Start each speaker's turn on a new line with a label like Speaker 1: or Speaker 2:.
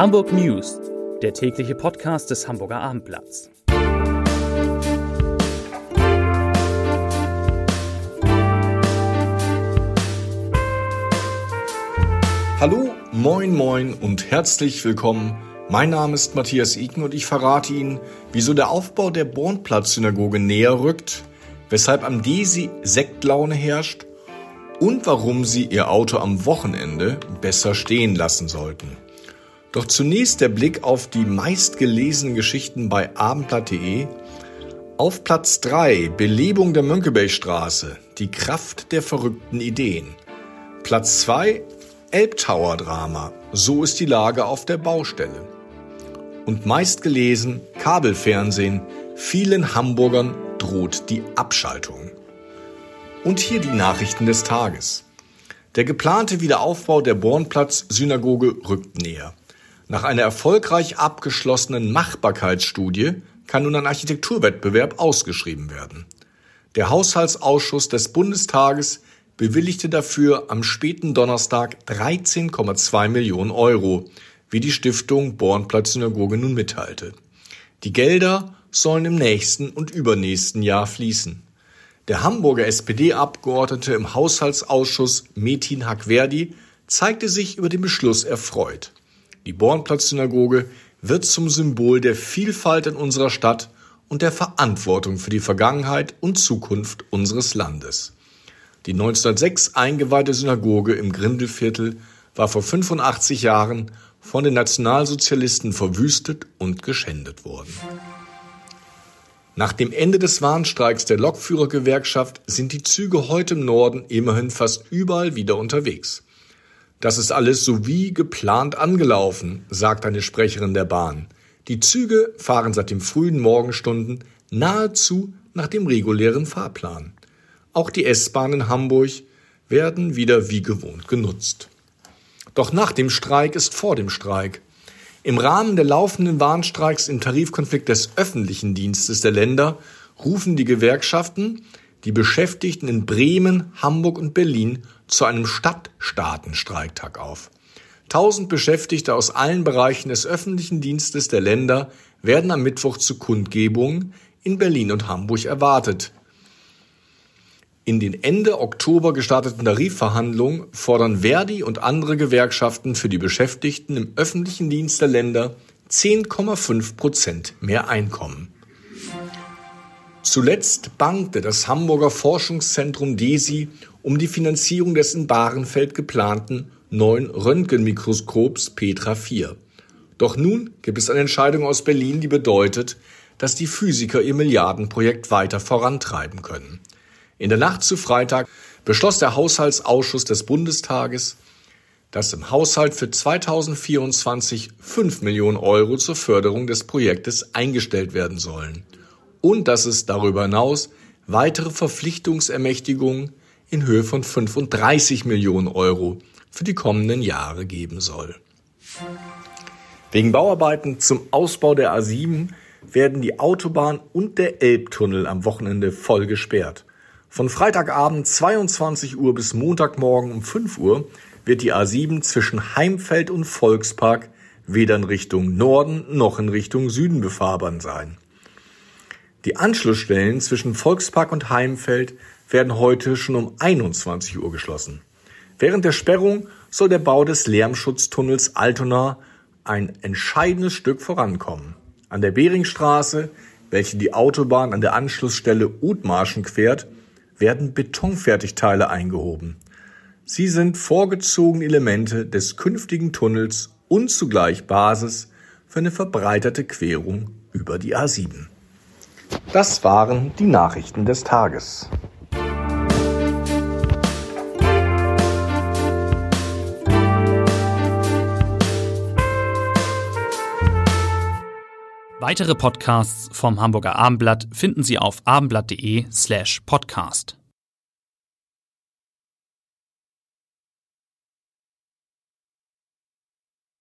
Speaker 1: Hamburg News, der tägliche Podcast des Hamburger Abendblatts.
Speaker 2: Hallo, moin, moin und herzlich willkommen. Mein Name ist Matthias Iken und ich verrate Ihnen, wieso der Aufbau der Bornplatz-Synagoge näher rückt, weshalb am Desi Sektlaune herrscht und warum Sie Ihr Auto am Wochenende besser stehen lassen sollten. Doch zunächst der Blick auf die meistgelesenen Geschichten bei abendblatt.de. Auf Platz 3 Belebung der Mönckebergstraße, die Kraft der verrückten Ideen. Platz 2 Elbtower Drama, so ist die Lage auf der Baustelle. Und meistgelesen Kabelfernsehen, vielen Hamburgern droht die Abschaltung. Und hier die Nachrichten des Tages. Der geplante Wiederaufbau der Bornplatz-Synagoge rückt näher. Nach einer erfolgreich abgeschlossenen Machbarkeitsstudie kann nun ein Architekturwettbewerb ausgeschrieben werden. Der Haushaltsausschuss des Bundestages bewilligte dafür am späten Donnerstag 13,2 Millionen Euro, wie die Stiftung Bornplatz Synagoge nun mitteilte. Die Gelder sollen im nächsten und übernächsten Jahr fließen. Der Hamburger SPD-Abgeordnete im Haushaltsausschuss Metin Hakverdi zeigte sich über den Beschluss erfreut. Die Bornplatz-Synagoge wird zum Symbol der Vielfalt in unserer Stadt und der Verantwortung für die Vergangenheit und Zukunft unseres Landes. Die 1906 eingeweihte Synagoge im Grindelviertel war vor 85 Jahren von den Nationalsozialisten verwüstet und geschändet worden. Nach dem Ende des Warnstreiks der Lokführergewerkschaft sind die Züge heute im Norden immerhin fast überall wieder unterwegs. Das ist alles so wie geplant angelaufen, sagt eine Sprecherin der Bahn. Die Züge fahren seit den frühen Morgenstunden nahezu nach dem regulären Fahrplan. Auch die S-Bahn in Hamburg werden wieder wie gewohnt genutzt. Doch nach dem Streik ist vor dem Streik. Im Rahmen der laufenden Warnstreiks im Tarifkonflikt des öffentlichen Dienstes der Länder rufen die Gewerkschaften die Beschäftigten in Bremen, Hamburg und Berlin zu einem Stadtstaatenstreiktag auf. Tausend Beschäftigte aus allen Bereichen des öffentlichen Dienstes der Länder werden am Mittwoch zu Kundgebungen in Berlin und Hamburg erwartet. In den Ende Oktober gestarteten Tarifverhandlungen fordern Verdi und andere Gewerkschaften für die Beschäftigten im öffentlichen Dienst der Länder 10,5 Prozent mehr Einkommen. Zuletzt bangte das Hamburger Forschungszentrum DESI um die Finanzierung des in Bahrenfeld geplanten neuen Röntgenmikroskops Petra 4. Doch nun gibt es eine Entscheidung aus Berlin, die bedeutet, dass die Physiker ihr Milliardenprojekt weiter vorantreiben können. In der Nacht zu Freitag beschloss der Haushaltsausschuss des Bundestages, dass im Haushalt für 2024 5 Millionen Euro zur Förderung des Projektes eingestellt werden sollen und dass es darüber hinaus weitere Verpflichtungsermächtigungen in Höhe von 35 Millionen Euro für die kommenden Jahre geben soll. Wegen Bauarbeiten zum Ausbau der A7 werden die Autobahn und der Elbtunnel am Wochenende voll gesperrt. Von Freitagabend 22 Uhr bis Montagmorgen um 5 Uhr wird die A7 zwischen Heimfeld und Volkspark weder in Richtung Norden noch in Richtung Süden befahrbar sein. Die Anschlussstellen zwischen Volkspark und Heimfeld werden heute schon um 21 Uhr geschlossen. Während der Sperrung soll der Bau des Lärmschutztunnels Altona ein entscheidendes Stück vorankommen. An der Beringstraße, welche die Autobahn an der Anschlussstelle Utmarschen quert, werden Betonfertigteile eingehoben. Sie sind vorgezogene Elemente des künftigen Tunnels und zugleich Basis für eine verbreiterte Querung über die A7. Das waren die Nachrichten des Tages.
Speaker 1: Weitere Podcasts vom Hamburger Abendblatt finden Sie auf abendblatt.de slash podcast.